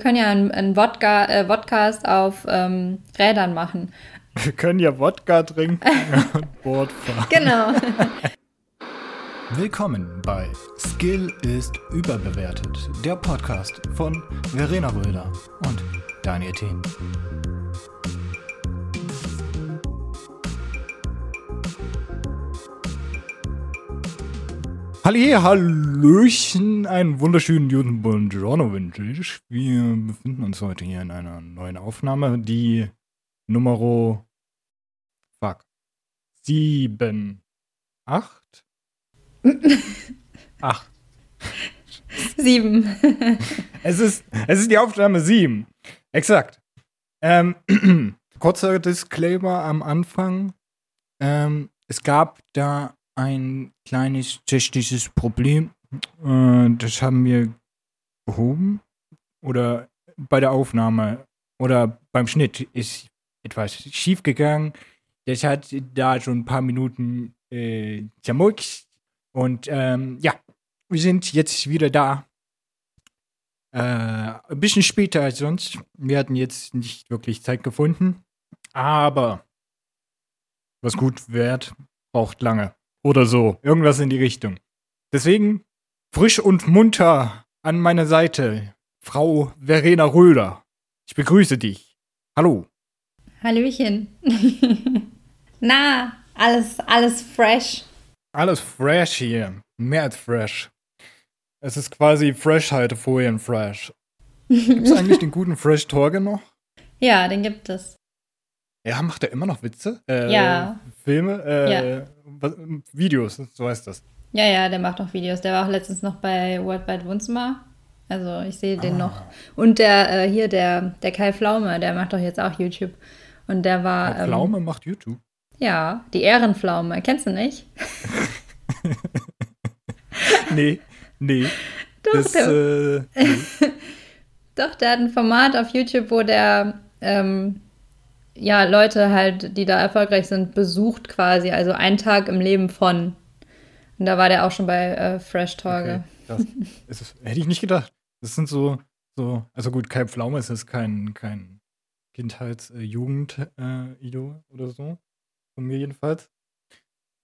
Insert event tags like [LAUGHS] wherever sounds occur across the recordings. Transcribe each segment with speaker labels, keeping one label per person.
Speaker 1: Wir können ja einen, einen Wodka, äh, Podcast auf ähm, Rädern machen.
Speaker 2: Wir können ja Wodka trinken [LAUGHS] und Board fahren.
Speaker 1: Genau. [LAUGHS]
Speaker 2: Willkommen bei Skill ist überbewertet, der Podcast von Verena Röder und Daniel Thien. Halli, Hallöchen, einen wunderschönen guten Buongiorno wünsche ich. Wir befinden uns heute hier in einer neuen Aufnahme, die Nummer fuck, sieben, acht, [LAUGHS] acht.
Speaker 1: Sieben. [LAUGHS]
Speaker 2: Es ist, es ist die Aufnahme sieben. Exakt. Ähm, [CLEARS THROAT] kurzer Disclaimer am Anfang. Ähm, es gab da ein kleines technisches Problem. Äh, das haben wir behoben. Oder bei der Aufnahme oder beim Schnitt ist etwas schief gegangen. Das hat da schon ein paar Minuten äh, zermurkst. Und ähm, ja, wir sind jetzt wieder da. Äh, ein bisschen später als sonst. Wir hatten jetzt nicht wirklich Zeit gefunden. Aber was gut wird, braucht lange. Oder so. Irgendwas in die Richtung. Deswegen frisch und munter an meiner Seite, Frau Verena Röder. Ich begrüße dich. Hallo.
Speaker 1: Hallöchen. [LAUGHS] Na, alles, alles fresh.
Speaker 2: Alles fresh hier. Mehr als fresh. Es ist quasi Fresh-Haltefolien fresh. Gibt es [LAUGHS] eigentlich den guten Fresh Torge noch?
Speaker 1: Ja, den gibt es.
Speaker 2: Ja, macht er immer noch Witze? Äh,
Speaker 1: Ja.
Speaker 2: Filme? Äh,
Speaker 1: Ja.
Speaker 2: was, Videos, so heißt das.
Speaker 1: Ja, ja, der macht noch Videos. Der war auch letztens noch bei Worldwide Wohnzimmer. Also ich sehe den
Speaker 2: Ah.
Speaker 1: noch. Und der äh, hier, der, der Kai Pflaume, der macht doch jetzt auch YouTube. Und der war.
Speaker 2: Der Pflaume macht YouTube.
Speaker 1: Ähm, ja, die Ehrenpflaume. Kennst du nicht? [LAUGHS]
Speaker 2: Nee, nee.
Speaker 1: Doch,
Speaker 2: das,
Speaker 1: der,
Speaker 2: äh, nee. [LAUGHS]
Speaker 1: doch, der hat ein Format auf YouTube, wo der ähm, ja Leute halt, die da erfolgreich sind, besucht quasi. Also ein Tag im Leben von. Und da war der auch schon bei äh, Fresh Torge.
Speaker 2: Okay, das hätte ich nicht gedacht. Das sind so, so also gut, Kai Pflaume ist jetzt kein, kein Kindheits-Jugend-Idol oder so. Von mir jedenfalls.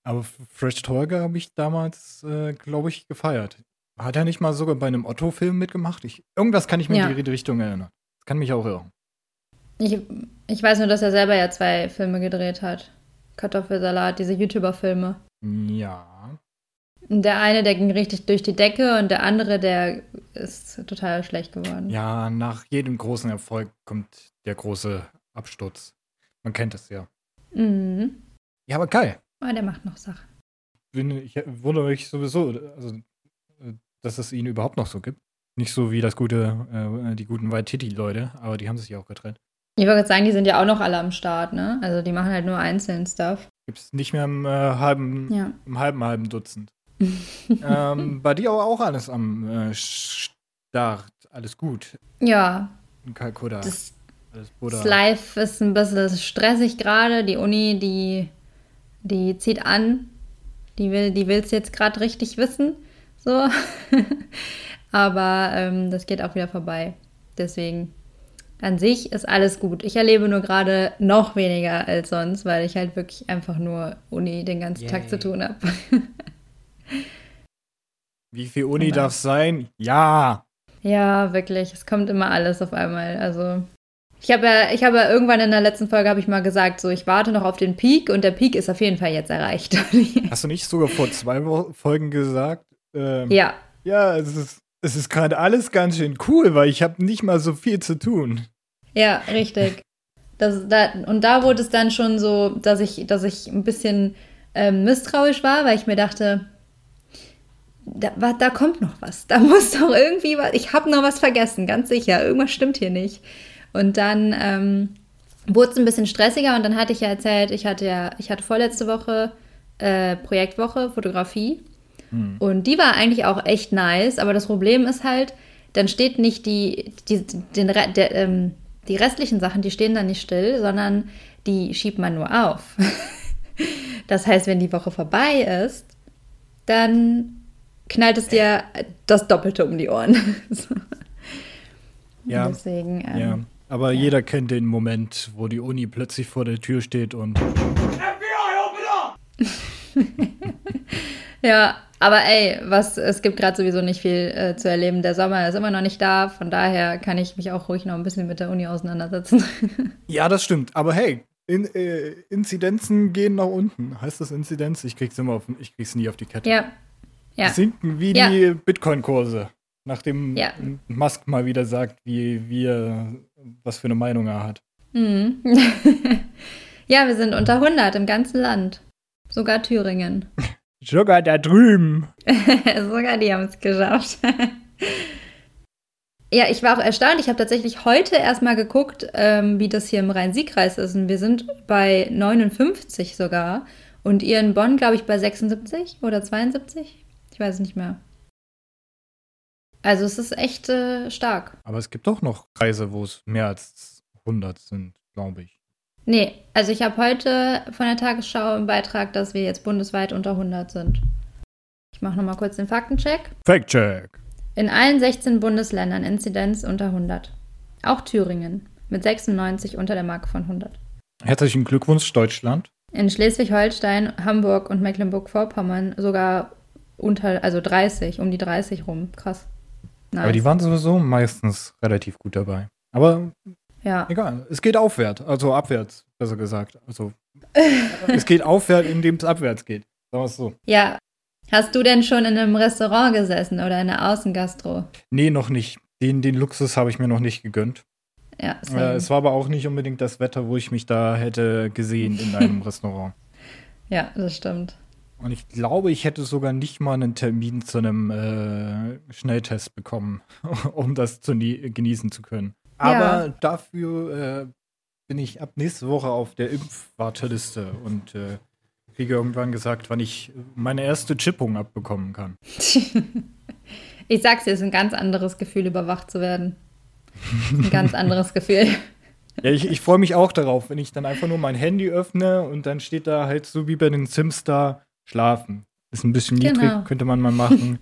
Speaker 2: Aber Fresh Torge habe ich damals, äh, glaube ich, gefeiert. Hat er nicht mal sogar bei einem Otto-Film mitgemacht? Ich, irgendwas kann ich mir
Speaker 1: Ja.
Speaker 2: in die Richtung erinnern. Das kann mich auch irren.
Speaker 1: Ich, ich weiß nur, dass er selber ja zwei Filme gedreht hat. Kartoffelsalat, diese YouTuber-Filme.
Speaker 2: Ja.
Speaker 1: Der eine, der ging richtig durch die Decke und der andere, der ist total schlecht geworden.
Speaker 2: Ja, nach jedem großen Erfolg kommt der große Absturz. Man kennt es ja.
Speaker 1: Mhm.
Speaker 2: Ja, aber geil.
Speaker 1: Aber der macht noch Sachen.
Speaker 2: ich wundere mich sowieso, also, äh, dass es ihn überhaupt noch so gibt. Nicht so wie das gute, äh, die guten Waititi-Leute, aber die haben sich ja auch getrennt.
Speaker 1: Ich wollte sagen, die sind ja auch noch alle am Start, ne? Also die machen halt nur einzelnen Stuff.
Speaker 2: Gibt es nicht mehr im, äh, halben,
Speaker 1: Ja.
Speaker 2: im halben, halben Dutzend. [LAUGHS] ähm, bei dir aber auch alles am äh, Start. Alles gut
Speaker 1: Ja,
Speaker 2: in Kalkutta.
Speaker 1: das,
Speaker 2: alles Buddha.
Speaker 1: das Life ist ein bisschen stressig gerade. Die Uni, die, die zieht an. Die will die will's jetzt gerade richtig wissen. So. [LAUGHS] Aber ähm, das geht auch wieder vorbei. Deswegen, an sich ist alles gut. Ich erlebe nur gerade noch weniger als sonst, weil ich halt wirklich einfach nur Uni den ganzen Tag
Speaker 2: Yay.
Speaker 1: zu tun habe. [LAUGHS]
Speaker 2: Wie viel Uni darf es sein? Ja.
Speaker 1: Ja, wirklich. Es kommt immer alles auf einmal. Also ich habe ja, ich habe ja irgendwann in der letzten Folge habe ich mal gesagt, so ich warte noch auf den Peak und der Peak ist auf jeden Fall jetzt erreicht. [LAUGHS]
Speaker 2: Hast du nicht sogar vor zwei Folgen gesagt? Ähm,
Speaker 1: ja,
Speaker 2: Ja, es ist, es ist gerade alles ganz schön cool, weil ich habe nicht mal so viel zu tun.
Speaker 1: ja, richtig. Das, da, und da wurde es dann schon so, dass ich, dass ich ein bisschen ähm, misstrauisch war, weil ich mir dachte, da, da kommt noch was. Da muss doch irgendwie was. Ich habe noch was vergessen, ganz sicher. Irgendwas stimmt hier nicht. Und dann ähm, wurde es ein bisschen stressiger und dann hatte ich ja erzählt, ich hatte ja, ich hatte vorletzte Woche äh, Projektwoche Fotografie und die war eigentlich auch echt nice, aber das Problem ist halt, dann steht nicht die, die, den, der, ähm, die restlichen Sachen, die stehen dann nicht still, sondern die schiebt man nur auf. [LAUGHS] das heißt, wenn die Woche vorbei ist, dann knallt es dir das Doppelte um die Ohren. So. [LAUGHS]
Speaker 2: Ja.
Speaker 1: Deswegen, ähm,
Speaker 2: Ja, aber
Speaker 1: ja.
Speaker 2: jeder kennt den Moment, wo die Uni plötzlich vor der Tür steht und [LAUGHS]
Speaker 1: Ja, aber ey, was, es gibt gerade sowieso nicht viel äh, zu erleben. Der Sommer ist immer noch nicht da, von daher kann ich mich auch ruhig noch ein bisschen mit der Uni auseinandersetzen. [LAUGHS]
Speaker 2: Ja, das stimmt. Aber hey, in, äh, Inzidenzen gehen nach unten. Heißt das Inzidenz? Ich krieg's immer auf, ich krieg's nie auf die Kette.
Speaker 1: ja. Ja.
Speaker 2: Sinken wie
Speaker 1: Ja.
Speaker 2: die Bitcoin-Kurse. Nachdem
Speaker 1: Ja.
Speaker 2: Musk mal wieder sagt, wie wir, was für eine Meinung er hat.
Speaker 1: Mhm. [LAUGHS] ja, wir sind unter 100 im ganzen Land. Sogar Thüringen. [LAUGHS]
Speaker 2: Sogar da drüben. [LAUGHS]
Speaker 1: Sogar die haben es geschafft. ja, ich war auch erstaunt. Ich habe tatsächlich heute erstmal geguckt, ähm, wie das hier im Rhein-Sieg-Kreis ist. Und wir sind bei 59 sogar. Und ihr in Bonn, glaube ich, bei 76 oder 72? Ich weiß es nicht mehr. Also es ist echt äh, stark.
Speaker 2: Aber es gibt doch noch Kreise, wo es mehr als 100 sind, glaube ich.
Speaker 1: Nee, also ich habe heute von der Tagesschau im Beitrag, dass wir jetzt bundesweit unter 100 sind. Ich mache nochmal kurz den Faktencheck.
Speaker 2: Fact-check.
Speaker 1: In allen 16 Bundesländern Inzidenz unter 100. Auch Thüringen mit 96 unter der Marke von 100.
Speaker 2: Herzlichen Glückwunsch, Deutschland.
Speaker 1: In Schleswig-Holstein, Hamburg und Mecklenburg-Vorpommern sogar unter, also 30, um die 30 rum. Krass. Nice.
Speaker 2: Aber die waren sowieso meistens relativ gut dabei. Aber
Speaker 1: ja.
Speaker 2: egal, es geht aufwärts, also abwärts, besser gesagt. Also es geht aufwärts, indem es abwärts geht. Sagen wir es so.
Speaker 1: ja. Hast du denn schon in einem Restaurant gesessen oder in der Außengastro?
Speaker 2: Nee, noch nicht. Den, den Luxus habe ich mir noch nicht gegönnt.
Speaker 1: Ja,
Speaker 2: Äh, es war aber auch nicht unbedingt das Wetter, wo ich mich da hätte gesehen in einem Restaurant. [LAUGHS]
Speaker 1: ja das stimmt.
Speaker 2: Und ich glaube, ich hätte sogar nicht mal einen Termin zu einem äh, Schnelltest bekommen, [LAUGHS] um das zu nie- genießen zu können. Aber dafür äh, bin ich ab nächste Woche auf der Impfwarteliste und äh, kriege irgendwann gesagt, wann ich meine erste Chippung abbekommen kann. [LAUGHS]
Speaker 1: Ich sag's dir, es ist ein ganz anderes Gefühl, überwacht zu werden. Ein ganz anderes Gefühl. [LAUGHS]
Speaker 2: Ja, ich, ich freue mich auch darauf, wenn ich dann einfach nur mein Handy öffne und dann steht da halt so wie bei den Sims da schlafen. Ist ein bisschen niedrig,
Speaker 1: Genau.
Speaker 2: könnte man mal machen.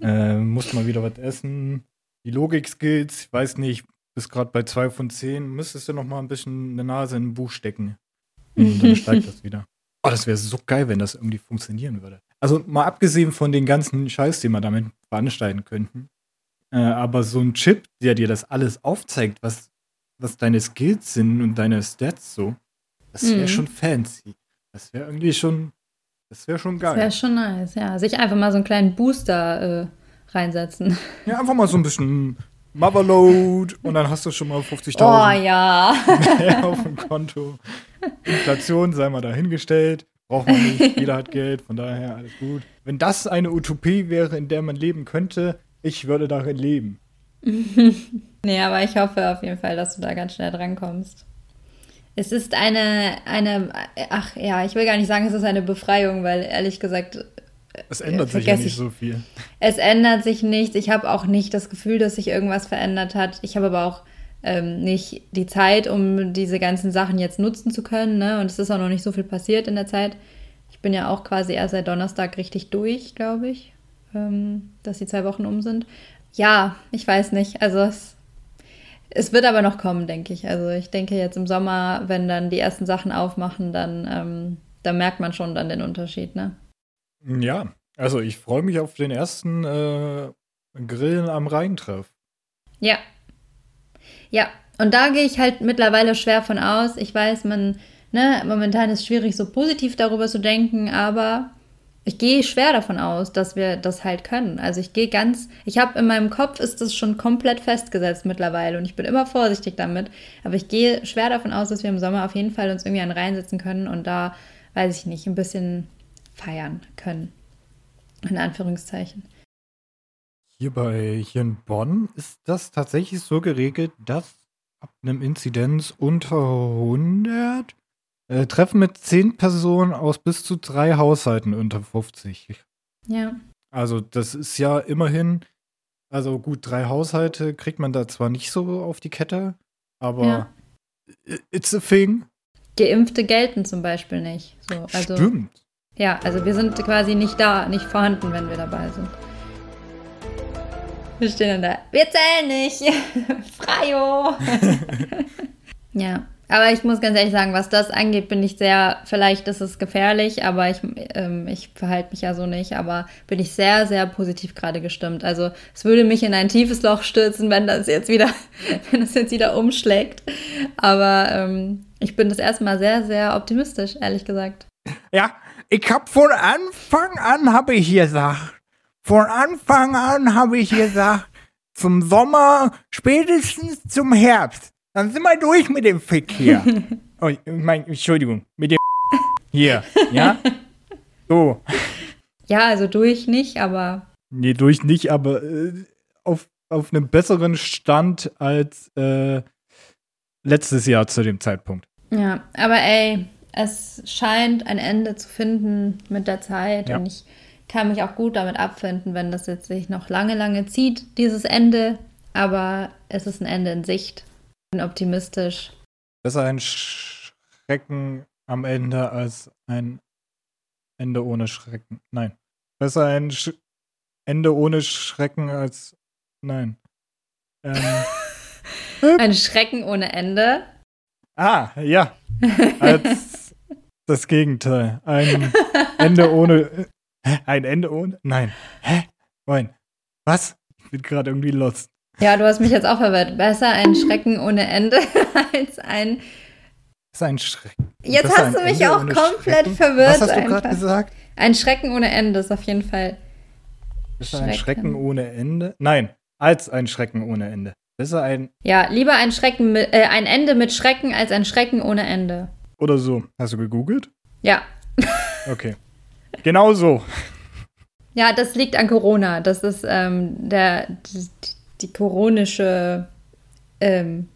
Speaker 2: äh, muss mal wieder was essen. Die Logik-Skills, ich weiß nicht, bist gerade bei 2 von 10, müsstest du noch mal ein bisschen eine Nase in ein Buch stecken. [LAUGHS] Und dann steigt das wieder. Oh, das wäre so geil, wenn das irgendwie funktionieren würde. Also mal abgesehen von den ganzen Scheiß, den wir damit veranstalten könnten. Äh, aber so ein Chip, der dir das alles aufzeigt, was, was deine Skills sind und deine Stats so, das wäre
Speaker 1: Mhm.
Speaker 2: schon fancy. Das wäre irgendwie schon, das wäre schon
Speaker 1: Das
Speaker 2: geil.
Speaker 1: wäre schon nice, ja. Sich einfach mal so einen kleinen Booster äh, reinsetzen.
Speaker 2: Ja, einfach mal so ein bisschen Motherload und dann hast du schon mal 50.000
Speaker 1: Oh ja. [LAUGHS]
Speaker 2: mehr auf dem Konto. Inflation sei mal dahingestellt. Braucht man nicht. [LAUGHS] Jeder hat Geld, von daher alles gut. Wenn das eine Utopie wäre, in der man leben könnte, ich würde darin leben. [LAUGHS]
Speaker 1: Nee, aber ich hoffe auf jeden Fall, dass du da ganz schnell drankommst. Es ist eine, eine, ach ja, ich will gar nicht sagen, es ist eine Befreiung, weil ehrlich gesagt,
Speaker 2: Es ändert sich ja nicht
Speaker 1: ich.
Speaker 2: so viel.
Speaker 1: Es ändert sich nichts. Ich habe auch nicht das Gefühl, dass sich irgendwas verändert hat. Ich habe aber auch ähm, nicht die Zeit, um diese ganzen Sachen jetzt nutzen zu können. Ne? Und es ist auch noch nicht so viel passiert in der Zeit. Ich bin ja auch quasi erst seit Donnerstag richtig durch, glaube ich, ähm, dass die zwei Wochen um sind. Ja, ich weiß nicht. Also es, es wird aber noch kommen, denke ich. Also ich denke jetzt im Sommer, wenn dann die ersten Sachen aufmachen, dann, ähm, dann merkt man schon dann den Unterschied, ne?
Speaker 2: Ja, also ich freue mich auf den ersten äh, Grillen am Rhein-Treff.
Speaker 1: Ja. Ja, und da gehe ich halt mittlerweile schwer von aus. Ich weiß, man, ne, momentan ist es schwierig, so positiv darüber zu denken, aber ich gehe schwer davon aus, dass wir das halt können. Also ich gehe ganz, ich habe in meinem Kopf ist das schon komplett festgesetzt mittlerweile und ich bin immer vorsichtig damit. Aber ich gehe schwer davon aus, dass wir im Sommer auf jeden Fall uns irgendwie an reinsetzen können und da, weiß ich nicht, ein bisschen feiern können. In Anführungszeichen.
Speaker 2: Hier bei hier in Bonn ist das tatsächlich so geregelt, dass ab einem Inzidenz unter 100 äh, Treffen mit 10 Personen aus bis zu drei Haushalten unter 50.
Speaker 1: Ja.
Speaker 2: Also das ist ja immerhin, also gut, drei Haushalte kriegt man da zwar nicht so auf die Kette, aber
Speaker 1: Ja.
Speaker 2: it's a thing.
Speaker 1: Geimpfte gelten zum Beispiel nicht. So, also,
Speaker 2: Stimmt.
Speaker 1: Ja, also wir sind quasi nicht da, nicht vorhanden, wenn wir dabei sind. Wir stehen dann da. Wir zählen nicht. [LAUGHS] Freio. [LAUGHS] ja. Aber ich muss ganz ehrlich sagen, was das angeht, bin ich sehr, vielleicht ist es gefährlich, aber ich, ähm, ich verhalte mich ja so nicht, aber bin ich sehr, sehr positiv gerade gestimmt. Also es würde mich in ein tiefes Loch stürzen, wenn das jetzt wieder, [LAUGHS] wenn das jetzt wieder umschlägt. Aber ähm, ich bin das erstmal sehr, sehr optimistisch, ehrlich gesagt.
Speaker 2: Ja, ich habe von Anfang an, habe ich gesagt, von Anfang an habe ich gesagt, zum Sommer, spätestens zum Herbst dann sind wir durch mit dem Fick hier. [LAUGHS] oh, ich mein, Entschuldigung, mit dem [LAUGHS] hier, ja? So.
Speaker 1: Ja, also durch nicht, aber.
Speaker 2: Nee, durch nicht, aber äh, auf, auf einem besseren Stand als äh, letztes Jahr zu dem Zeitpunkt.
Speaker 1: Ja, aber ey, es scheint ein Ende zu finden mit der Zeit ja. und ich kann mich auch gut damit abfinden, wenn das jetzt sich noch lange, lange zieht, dieses Ende. Aber es ist ein Ende in Sicht bin optimistisch.
Speaker 2: Besser ein Schrecken am Ende als ein Ende ohne Schrecken. Nein. Besser ein Sch Ende ohne Schrecken als. Nein. Ähm. [LAUGHS]
Speaker 1: ein Schrecken ohne Ende?
Speaker 2: Ah, ja. [LAUGHS] Als das Gegenteil. Ein Ende ohne. Ein Ende ohne. Nein. Hä? Nein. Was? Ich bin gerade irgendwie lost.
Speaker 1: Ja, du hast mich jetzt auch verwirrt. Besser ein Schrecken ohne Ende [LAUGHS] als ein.
Speaker 2: Das ist ein Schrecken.
Speaker 1: Jetzt Besser hast du mich Ende auch komplett Schrecken? verwirrt.
Speaker 2: Was hast du gerade gesagt?
Speaker 1: Ein Schrecken ohne Ende ist auf jeden Fall.
Speaker 2: Besser Schrecken. ein Schrecken ohne Ende? Nein, als ein Schrecken ohne Ende. Besser ein.
Speaker 1: Ja, lieber ein Schrecken mit, äh, ein Ende mit Schrecken als ein Schrecken ohne Ende.
Speaker 2: Oder so. Hast du gegoogelt?
Speaker 1: Ja.
Speaker 2: Okay. Genau so.
Speaker 1: Ja, das liegt an Corona. Das ist ähm, der, die, die koronische ähm,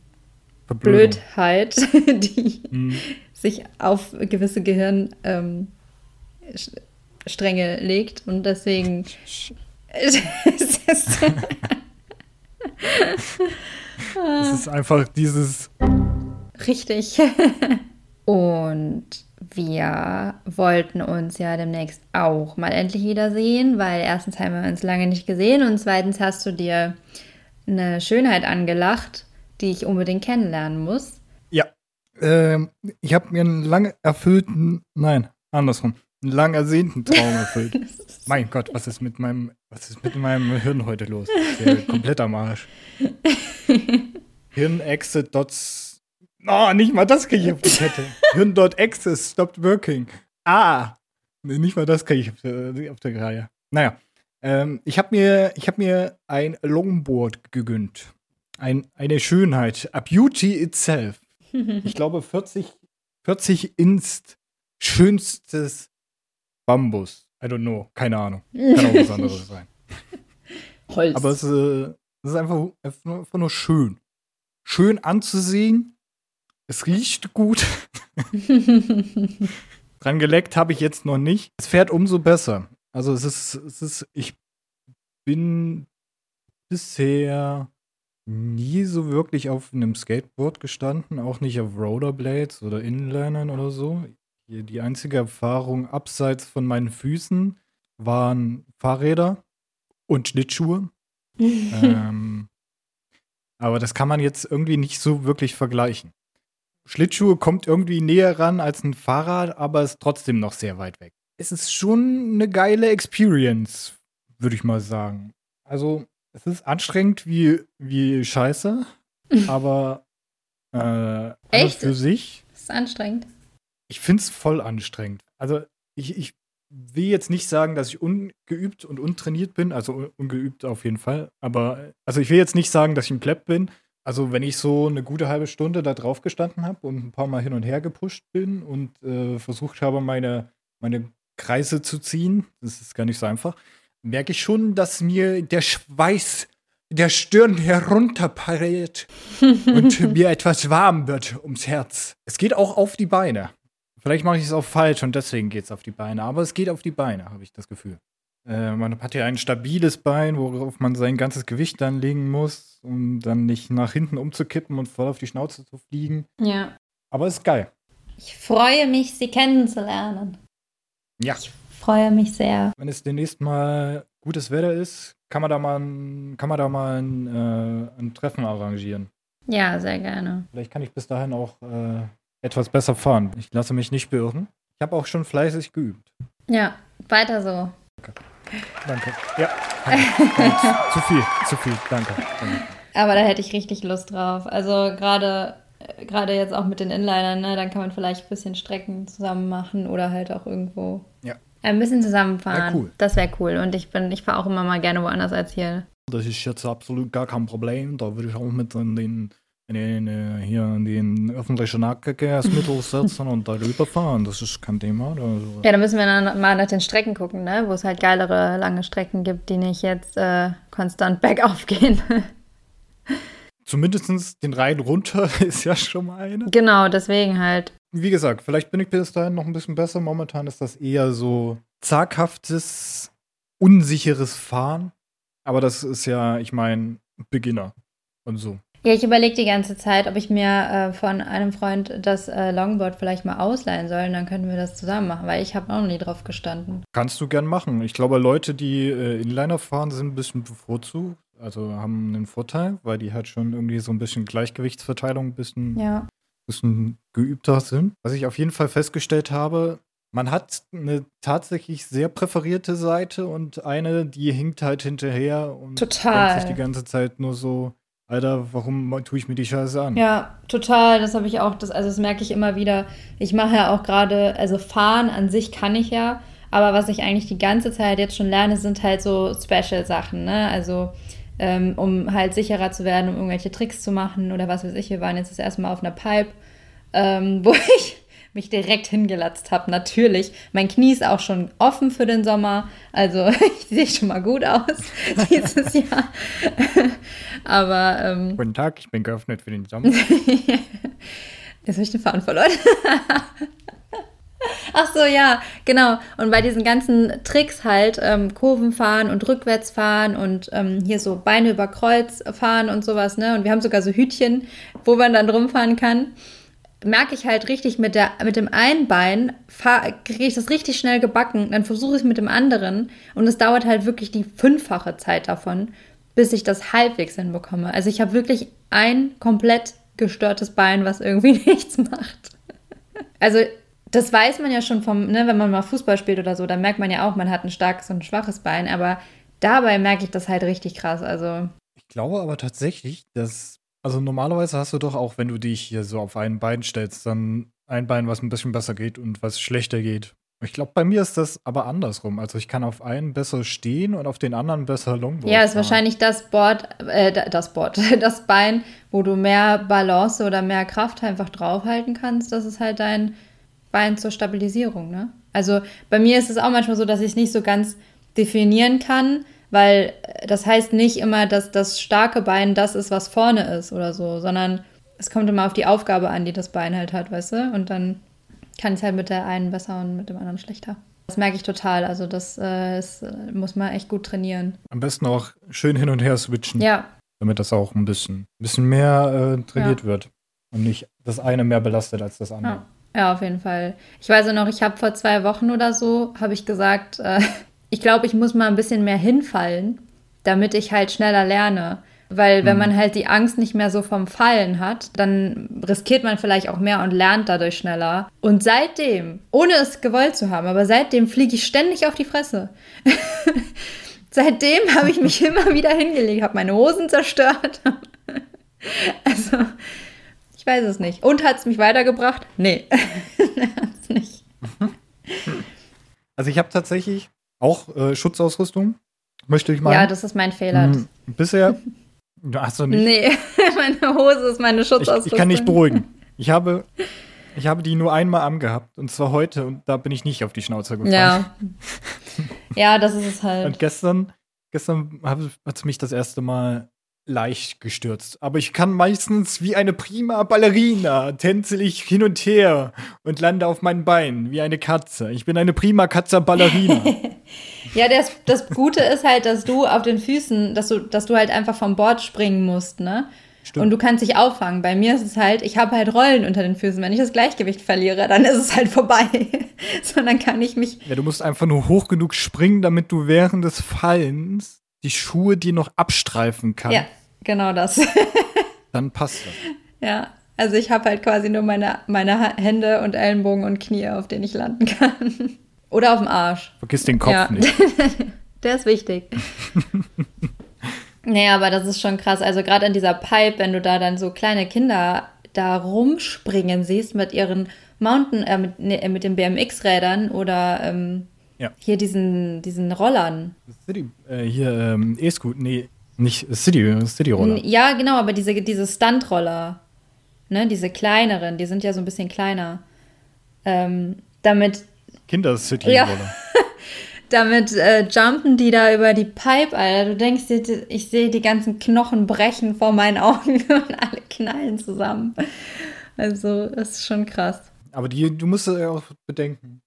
Speaker 1: Blödheit, [LAUGHS] die mhm. sich auf gewisse Gehirnstränge ähm, legt und deswegen [LAUGHS]
Speaker 2: es ist einfach dieses
Speaker 1: richtig [LAUGHS] und wir wollten uns ja demnächst auch mal endlich wiedersehen, weil erstens haben wir uns lange nicht gesehen und zweitens hast du dir eine Schönheit angelacht, die ich unbedingt kennenlernen muss.
Speaker 2: Ja. Ähm, ich habe mir einen lang erfüllten, nein, andersrum, einen lang ersehnten Traum [LAUGHS] erfüllt. mein Gott, was ist mit meinem, was ist mit meinem Hirn heute los? Der [LAUGHS] komplett am Arsch. Hirn-Exe dots. Oh, nicht mal das kriege ich auf die [LAUGHS] Kette. Hirn.exe stopped working. Ah. Nee, nicht mal das kriege ich auf der, auf der Reihe. Naja. Ähm, ich habe mir, hab mir ein Longboard gegönnt. Ein, eine Schönheit. A Beauty itself. Ich glaube 40, 40 Inst schönstes Bambus. I don't know. Keine Ahnung. Kann auch was anderes [LAUGHS] sein. Holz. Aber es, äh, es ist einfach, einfach nur schön. Schön anzusehen. Es riecht gut. [LAUGHS] Dran geleckt habe ich jetzt noch nicht. Es fährt umso besser. Also es ist, es ist, ich bin bisher nie so wirklich auf einem Skateboard gestanden, auch nicht auf Rollerblades oder Inlinern oder so. Die einzige Erfahrung abseits von meinen Füßen waren Fahrräder und Schlittschuhe. [LAUGHS] ähm, aber das kann man jetzt irgendwie nicht so wirklich vergleichen. Schlittschuhe kommt irgendwie näher ran als ein Fahrrad, aber ist trotzdem noch sehr weit weg es ist schon eine geile Experience, würde ich mal sagen. Also, es ist anstrengend wie, wie Scheiße, [LAUGHS] aber äh,
Speaker 1: Echt?
Speaker 2: für sich.
Speaker 1: Das ist anstrengend.
Speaker 2: Ich finde es voll anstrengend. Also, ich, ich will jetzt nicht sagen, dass ich ungeübt und untrainiert bin, also ungeübt auf jeden Fall, aber also ich will jetzt nicht sagen, dass ich ein Plepp bin. Also, wenn ich so eine gute halbe Stunde da drauf gestanden habe und ein paar Mal hin und her gepusht bin und äh, versucht habe, meine, meine Kreise zu ziehen, das ist gar nicht so einfach, merke ich schon, dass mir der Schweiß der Stirn herunterparelt [LAUGHS] und mir etwas warm wird ums Herz. Es geht auch auf die Beine. Vielleicht mache ich es auch falsch und deswegen geht es auf die Beine, aber es geht auf die Beine, habe ich das Gefühl. Äh, man hat ja ein stabiles Bein, worauf man sein ganzes Gewicht dann legen muss, um dann nicht nach hinten umzukippen und voll auf die Schnauze zu fliegen.
Speaker 1: Ja.
Speaker 2: Aber es ist geil.
Speaker 1: Ich freue mich, Sie kennenzulernen.
Speaker 2: Ja.
Speaker 1: Ich freue mich sehr.
Speaker 2: Wenn es demnächst mal gutes Wetter ist, kann man da mal ein, kann man da mal ein, äh, ein Treffen arrangieren.
Speaker 1: Ja, sehr gerne.
Speaker 2: Vielleicht kann ich bis dahin auch äh, etwas besser fahren. Ich lasse mich nicht beirren. Ich habe auch schon fleißig geübt.
Speaker 1: Ja, weiter so.
Speaker 2: Danke. Ja. Zu viel, zu viel. Danke. Danke.
Speaker 1: Aber da hätte ich richtig Lust drauf. Also gerade gerade jetzt auch mit den Inlinern, ne, dann kann man vielleicht ein bisschen Strecken zusammen machen oder halt auch irgendwo
Speaker 2: Ja.
Speaker 1: ein bisschen zusammenfahren.
Speaker 2: Wär cool.
Speaker 1: Das wäre cool. Und ich bin, ich fahre auch immer mal gerne woanders als hier.
Speaker 2: Das ist jetzt absolut gar kein Problem. Da würde ich auch mit den, in den, äh, hier in den öffentlichen Nahverkehrsmittel setzen und darüber fahren. Das ist kein Thema. Also,
Speaker 1: Ja, da müssen wir dann mal nach den Strecken gucken, ne? wo es halt geilere lange Strecken gibt, die nicht jetzt äh, konstant [LAUGHS] bergauf gehen.
Speaker 2: Zumindest den Rhein runter [LAUGHS] ist ja schon mal eine.
Speaker 1: genau, deswegen halt.
Speaker 2: Wie gesagt, vielleicht bin ich bis dahin noch ein bisschen besser. Momentan ist das eher so zaghaftes, unsicheres Fahren. Aber das ist ja, ich meine, Beginner und so.
Speaker 1: Ja, ich überlege die ganze Zeit, ob ich mir äh, von einem Freund das äh, Longboard vielleicht mal ausleihen soll. Und dann könnten wir das zusammen machen, weil ich habe auch noch nie drauf gestanden.
Speaker 2: Kannst du gern machen. Ich glaube, Leute, die äh, Inliner fahren, sind ein bisschen bevorzugt. Also haben einen Vorteil, weil die halt schon irgendwie so ein bisschen Gleichgewichtsverteilung ein bisschen,
Speaker 1: Ja.
Speaker 2: bisschen geübter sind. Was ich auf jeden Fall festgestellt habe, man hat eine tatsächlich sehr präferierte Seite und eine, die hinkt halt hinterher und
Speaker 1: Total.
Speaker 2: denkt sich die ganze Zeit nur so, Alter, warum tue ich mir die Scheiße an?
Speaker 1: Ja, total. Das habe ich auch. Das, also das merke ich immer wieder. Ich mache ja auch gerade, also fahren an sich kann ich ja, aber was ich eigentlich die ganze Zeit jetzt schon lerne, sind halt so Special-Sachen, ne? Also ähm, um halt sicherer zu werden, um irgendwelche Tricks zu machen oder was weiß ich. Wir waren jetzt das erste Mal auf einer Pipe, ähm, [LAUGHS] wo ich mich direkt hingelatzt habe. Natürlich. Mein Knie ist auch schon offen für den Sommer. Also [LAUGHS] ich sehe schon mal gut aus [LAUGHS] dieses Jahr. [LAUGHS] aber ähm,
Speaker 2: Guten Tag, ich bin geöffnet für den Sommer.
Speaker 1: Jetzt habe ich den Faden verloren. Ach so, ja, genau. Und bei diesen ganzen Tricks halt, ähm, Kurven fahren und rückwärts fahren und ähm, hier so Beine über Kreuz fahren und sowas, ne? Und wir haben sogar so Hütchen, wo man dann rumfahren kann. Merke ich halt richtig mit, der, mit dem einen Bein, kriege ich das richtig schnell gebacken, dann versuche ich es mit dem anderen und es dauert halt wirklich die fünffache Zeit davon, bis ich das halbwegs hinbekomme. Also ich habe wirklich ein komplett gestörtes Bein, was irgendwie [LAUGHS] nichts macht. Also das weiß man ja schon vom, ne, wenn man mal Fußball spielt oder so, dann merkt man ja auch, man hat ein starkes und ein schwaches Bein, aber dabei merke ich das halt richtig krass. Also
Speaker 2: Ich glaube aber tatsächlich, dass, also normalerweise hast du doch auch, wenn du dich hier so auf ein Bein stellst, dann ein Bein, was ein bisschen besser geht und was schlechter geht. Ich glaube, bei mir ist das aber andersrum. Also ich kann auf einen besser stehen und auf den anderen besser Longboard
Speaker 1: ja, ist
Speaker 2: fahren.
Speaker 1: wahrscheinlich das Board, äh, da- das Board, [LAUGHS] das Bein, wo du mehr Balance oder mehr Kraft einfach draufhalten kannst. Das ist halt dein Bein zur Stabilisierung, ne? Also bei mir ist es auch manchmal so, dass ich es nicht so ganz definieren kann, weil äh, das heißt nicht immer, dass das starke Bein das ist, was vorne ist oder so, sondern es kommt immer auf die Aufgabe an, die das Bein halt hat, weißt du? Und dann kann es halt mit der einen besser und mit dem anderen schlechter. Das merke ich total. Also das, äh, das äh, muss man echt gut trainieren.
Speaker 2: Am besten auch schön hin und her switchen,
Speaker 1: Ja,
Speaker 2: damit das auch ein bisschen, bisschen mehr äh, trainiert wird. Und nicht das eine mehr belastet als das andere.
Speaker 1: Ja. Ja, auf jeden Fall. Ich weiß auch noch, ich habe vor zwei Wochen oder so, habe ich gesagt, äh, ich glaube, ich muss mal ein bisschen mehr hinfallen, damit ich halt schneller lerne. Weil wenn man halt die Angst nicht mehr so vom Fallen hat, dann riskiert man vielleicht auch mehr und lernt dadurch schneller. Und seitdem, ohne es gewollt zu haben, aber seitdem fliege ich ständig auf die Fresse. [LAUGHS] seitdem habe ich mich immer wieder hingelegt, habe meine Hosen zerstört. [LAUGHS] also, ich weiß es nicht. Und hat es mich weitergebracht? Nee, [LAUGHS] hat's nicht.
Speaker 2: Also ich habe tatsächlich auch äh, Schutzausrüstung, möchte ich mal.
Speaker 1: Ja, das ist mein Fehler.
Speaker 2: Hm, Bisher hast du nicht.
Speaker 1: Nee, [LAUGHS] meine Hose ist meine
Speaker 2: Ich,
Speaker 1: Schutzausrüstung.
Speaker 2: ich kann nicht beruhigen. Ich habe, [LAUGHS] ich habe die nur einmal angehabt und zwar heute und da bin ich nicht auf die Schnauze gefallen.
Speaker 1: Ja. [LAUGHS] ja, das ist es
Speaker 2: Und
Speaker 1: halt.
Speaker 2: gestern, gestern hat es mich das erste Mal leicht gestürzt. Aber ich kann meistens wie eine prima Ballerina tänzel ich hin und her und lande auf meinen Beinen wie eine Katze. Ich bin eine prima Katze Ballerina. [LAUGHS]
Speaker 1: Ja, das, das Gute ist halt, dass du auf den Füßen, dass du, dass du halt einfach vom Bord springen musst, ne?
Speaker 2: Stimmt.
Speaker 1: Und du kannst dich auffangen. Bei mir ist es halt, ich habe halt Rollen unter den Füßen. Wenn ich das Gleichgewicht verliere, dann ist es halt vorbei. [LAUGHS] so, dann kann ich mich.
Speaker 2: Ja, du musst einfach nur hoch genug springen, damit du während des Fallens die Schuhe dir noch abstreifen kannst.
Speaker 1: Ja, genau das. [LAUGHS]
Speaker 2: dann passt das.
Speaker 1: Ja, also ich habe halt quasi nur meine, meine Hände und Ellenbogen und Knie, auf denen ich landen kann. [LAUGHS] Oder auf dem Arsch.
Speaker 2: Vergiss den Kopf
Speaker 1: Ja.
Speaker 2: nicht. [LAUGHS]
Speaker 1: Der ist wichtig. nee, aber das ist schon krass. Also gerade in dieser Pipe, wenn du da dann so kleine Kinder da rumspringen siehst mit ihren Mountain, äh, mit, nee, äh, mit den BMX-Rädern oder ähm,
Speaker 2: Ja.
Speaker 1: hier diesen, diesen Rollern.
Speaker 2: City, äh, hier, ähm, E-Scoot, nee, nicht City, City-Roller.
Speaker 1: Ja, genau, aber diese, diese Stunt-Roller, ne, diese kleineren, die sind ja so ein bisschen kleiner. Ähm, damit
Speaker 2: Kinder-City-Roller. [LAUGHS]
Speaker 1: Damit äh, jumpen die da über die Pipe, Alter. Du denkst dir, ich sehe die ganzen Knochen brechen vor meinen Augen [LAUGHS] und alle knallen zusammen. Also, das ist schon krass.
Speaker 2: Aber die, du musst ja auch bedenken,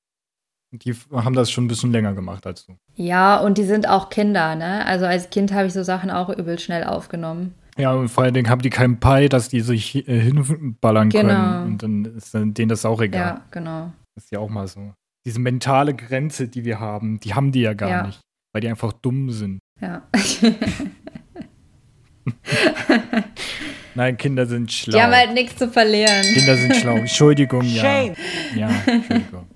Speaker 2: die haben das schon ein bisschen länger gemacht als du.
Speaker 1: Ja, und die sind auch Kinder, ne? Also als Kind habe ich so Sachen auch übel schnell aufgenommen.
Speaker 2: Ja, und vor allen Dingen haben die keinen Pi, dass die sich äh, hinballern
Speaker 1: Genau.
Speaker 2: können. Und dann ist denen das auch egal.
Speaker 1: Ja, genau.
Speaker 2: Das ist ja auch mal so. Diese mentale Grenze, die wir haben, die haben die ja gar
Speaker 1: Ja.
Speaker 2: nicht. Weil die einfach dumm sind.
Speaker 1: Ja. [LAUGHS]
Speaker 2: Nein, Kinder sind schlau.
Speaker 1: Die haben halt nichts zu verlieren.
Speaker 2: Kinder sind schlau. Entschuldigung, ja.
Speaker 3: Shame.
Speaker 2: Ja, Entschuldigung.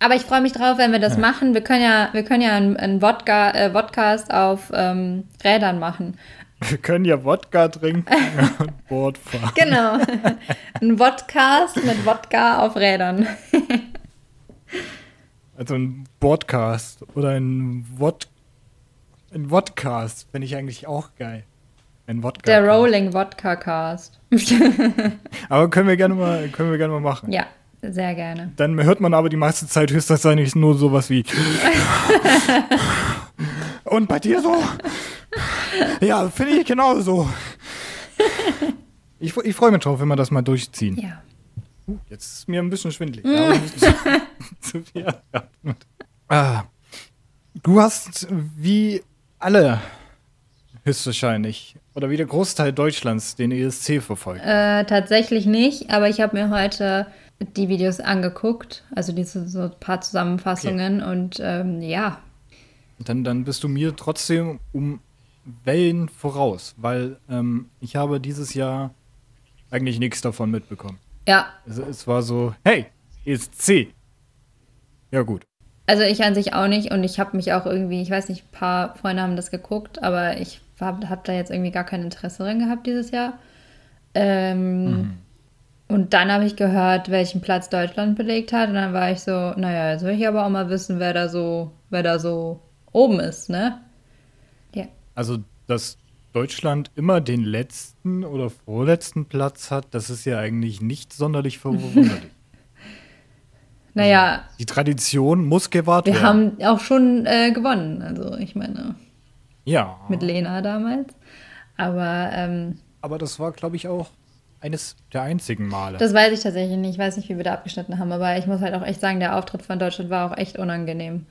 Speaker 1: Ja, aber ich freue mich drauf, wenn wir das machen. Wir können ja, wir können ja einen, einen Wodka, äh, Podcast auf ähm, Rädern machen.
Speaker 2: Wir können ja Wodka trinken [LAUGHS] und Board fahren.
Speaker 1: Genau. [LAUGHS] Ein Podcast mit Wodka auf Rädern.
Speaker 2: Also ein Podcast oder ein Wod ein Vodcast finde ich eigentlich auch geil. Ein Wodka.
Speaker 1: Der Rolling Wodka Cast. [LAUGHS]
Speaker 2: Aber können wir gerne mal, können wir gerne mal machen.
Speaker 1: Ja, sehr gerne.
Speaker 2: Dann hört man aber die meiste Zeit höchstwahrscheinlich nur sowas wie. [LAUGHS] Und bei dir so? Ja, finde ich genauso. Ich, ich freue mich drauf, wenn wir das mal durchziehen.
Speaker 1: Ja.
Speaker 2: Uh, jetzt ist mir ein bisschen schwindelig. [LAUGHS] Atmet. ah, du hast wie alle höchstwahrscheinlich oder wie der Großteil Deutschlands den ESC verfolgt.
Speaker 1: Äh, tatsächlich nicht, aber ich habe mir heute die Videos angeguckt, also diese so ein paar Zusammenfassungen und ähm, ja,
Speaker 2: dann, dann bist du mir trotzdem um Wellen voraus, weil ähm, ich habe dieses Jahr eigentlich nichts davon mitbekommen.
Speaker 1: ja,
Speaker 2: Es, es war so, hey, ESC. Ja gut.
Speaker 1: also ich an sich auch nicht und ich habe mich auch irgendwie, ich weiß nicht, ein paar Freunde haben das geguckt, aber ich habe hab da jetzt irgendwie gar kein Interesse drin gehabt dieses Jahr. Ähm, Und dann habe ich gehört, welchen Platz Deutschland belegt hat und dann war ich so, naja, jetzt will ich aber auch mal wissen, wer da so, wer da so oben ist, ne? Ja.
Speaker 2: Also, dass Deutschland immer den letzten oder vorletzten Platz hat, das ist ja eigentlich nicht sonderlich verwunderlich. [LAUGHS]
Speaker 1: Naja,
Speaker 2: Die Tradition muss gewahrt
Speaker 1: wir
Speaker 2: werden.
Speaker 1: haben auch schon äh, gewonnen. Also ich meine,
Speaker 2: ja,
Speaker 1: mit Lena damals. Aber ähm,
Speaker 2: aber das war, glaube ich, auch eines der einzigen Male.
Speaker 1: das weiß ich tatsächlich nicht. Ich weiß nicht, wie wir da abgeschnitten haben. Aber ich muss halt auch echt sagen, der Auftritt von Deutschland war auch echt unangenehm.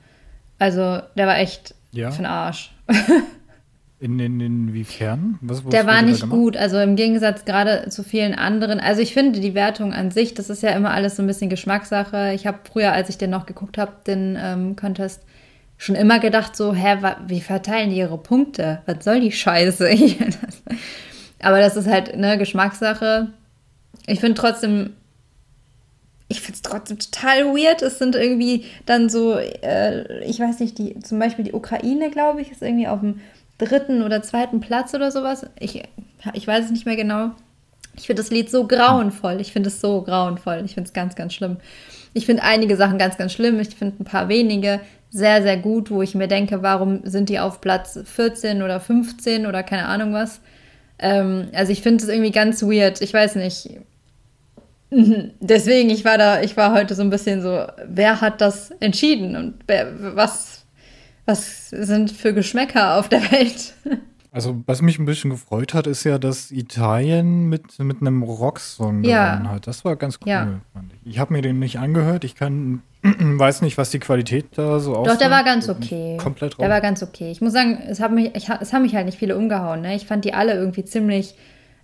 Speaker 1: Also der war echt
Speaker 2: Ja?
Speaker 1: für den Arsch. [LAUGHS]
Speaker 2: in, in, inwiefern? Was,
Speaker 1: Der war nicht gut, also im Gegensatz gerade zu vielen anderen. Also ich finde die Wertung an sich, das ist ja immer alles so ein bisschen Geschmackssache. Ich habe früher, als ich den noch geguckt habe, den ähm, Contest, schon immer gedacht so, hä, wie verteilen die ihre Punkte? Was soll die Scheiße? [LAUGHS] Aber das ist halt eine Geschmackssache. Ich finde trotzdem, ich finde es trotzdem total weird. Es sind irgendwie dann so, äh, ich weiß nicht, die, zum Beispiel die Ukraine, glaube ich, ist irgendwie auf dem dritten oder zweiten Platz oder sowas. Ich, ich weiß es nicht mehr genau. Ich finde das Lied so grauenvoll. Ich finde es so grauenvoll. Ich finde es ganz, ganz schlimm. Ich finde einige Sachen ganz, ganz schlimm. Ich finde ein paar wenige sehr, sehr gut, wo ich mir denke, warum sind die auf Platz 14 oder 15 oder keine Ahnung was. Ähm, also ich finde es irgendwie ganz weird. Ich weiß nicht. [LAUGHS] Deswegen, ich war da, ich war heute so ein bisschen so, wer hat das entschieden und wer, was, was sind für Geschmäcker auf der [LAUGHS] Welt?
Speaker 2: Also, was mich ein bisschen gefreut hat, ist ja, dass Italien mit, mit einem Rocksong
Speaker 1: Ja.
Speaker 2: gewonnen hat. Das war ganz cool,
Speaker 1: Ja.
Speaker 2: fand ich. Ich habe mir den nicht angehört. Ich kann, [CLEARS THROAT] weiß nicht, was die Qualität da so aussieht.
Speaker 1: Doch, der war ganz okay.
Speaker 2: Komplett
Speaker 1: Der
Speaker 2: raus.
Speaker 1: war ganz okay. Ich muss sagen, es haben mich, ich, es haben mich halt nicht viele umgehauen. Ne? Ich fand die alle irgendwie ziemlich.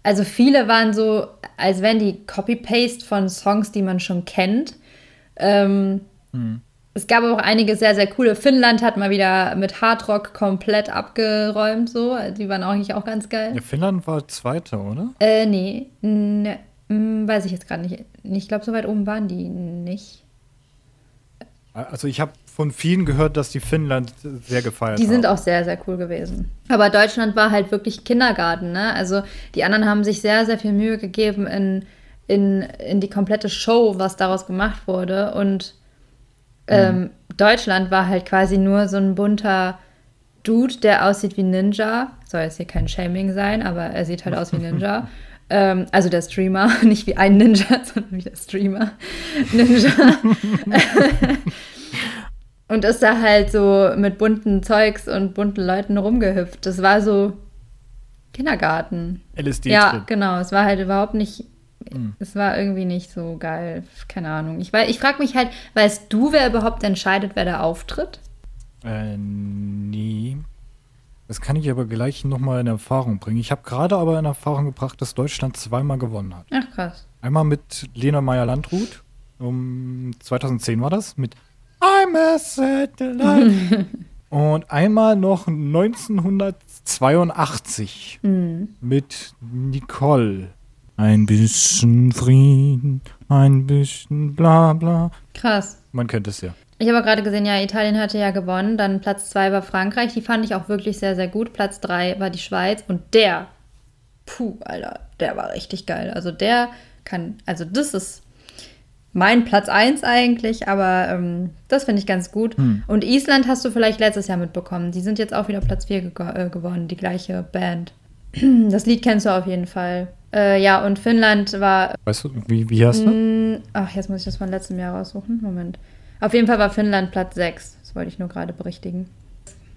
Speaker 1: Also viele waren so, als wären die Copy-Paste von Songs, die man schon kennt. Ähm,
Speaker 2: Hm.
Speaker 1: Es gab auch einige sehr, sehr coole. Finnland hat mal wieder mit Hardrock komplett abgeräumt, so. Die waren auch eigentlich auch ganz geil.
Speaker 2: Ja, Finnland war Zweiter, oder?
Speaker 1: Äh, nee. Ne, mm, weiß ich jetzt gerade nicht. Ich glaube, so weit oben waren die nicht.
Speaker 2: Also, ich habe von vielen gehört, dass die Finnland sehr gefeiert
Speaker 1: Die sind
Speaker 2: haben.
Speaker 1: auch sehr, sehr cool gewesen. Aber Deutschland war halt wirklich Kindergarten, ne? Also die anderen haben sich sehr, sehr viel Mühe gegeben in, in, in die komplette Show, was daraus gemacht wurde. Und ähm, Deutschland war halt quasi nur so ein bunter Dude, der aussieht wie Ninja. Soll jetzt hier kein Shaming sein, aber er sieht halt aus wie Ninja. [LAUGHS] ähm, also der Streamer, [LAUGHS] nicht wie ein Ninja, [LAUGHS] sondern wie der Streamer. Ninja. Und ist da halt so mit bunten Zeugs und bunten Leuten rumgehüpft. Das war so Kindergarten.
Speaker 2: LSD
Speaker 1: Ja,
Speaker 2: drin.
Speaker 1: genau. Es war halt überhaupt nicht.
Speaker 2: Mhm.
Speaker 1: Es war irgendwie nicht so geil. Keine Ahnung. Ich, ich frage mich halt, weißt du, wer überhaupt entscheidet, wer da auftritt?
Speaker 2: Äh, nee. Das kann ich aber gleich nochmal in Erfahrung bringen. Ich habe gerade aber in Erfahrung gebracht, dass Deutschland zweimal gewonnen hat.
Speaker 1: Ach, krass.
Speaker 2: Einmal mit Lena Meyer-Landrut, um 2010 war das, mit I'm a Satellite. [LAUGHS] Und einmal noch 1982
Speaker 1: Hm.
Speaker 2: mit Nicole. Ein bisschen Frieden, ein bisschen bla bla.
Speaker 1: Krass.
Speaker 2: Man kennt es ja.
Speaker 1: Ich habe gerade gesehen, ja, Italien hatte ja gewonnen. Dann Platz 2 war Frankreich. Die fand ich auch wirklich sehr, sehr gut. Platz 3 war die Schweiz. Und der, puh, Alter, der war richtig geil. Also der kann, also das ist mein Platz 1 eigentlich, aber ähm, das finde ich ganz gut. Und Island hast du vielleicht letztes Jahr mitbekommen. Die sind jetzt auch wieder Platz 4 ge äh, geworden, die gleiche Band. Das Lied kennst du auf jeden Fall. Äh, ja, und Finnland war
Speaker 2: Weißt du, wie, wie heißt du?
Speaker 1: Mm, Ach, jetzt muss ich das von letztem Jahr raussuchen. Moment. Auf jeden Fall war Finnland Platz 6. Das wollte ich nur gerade berichtigen.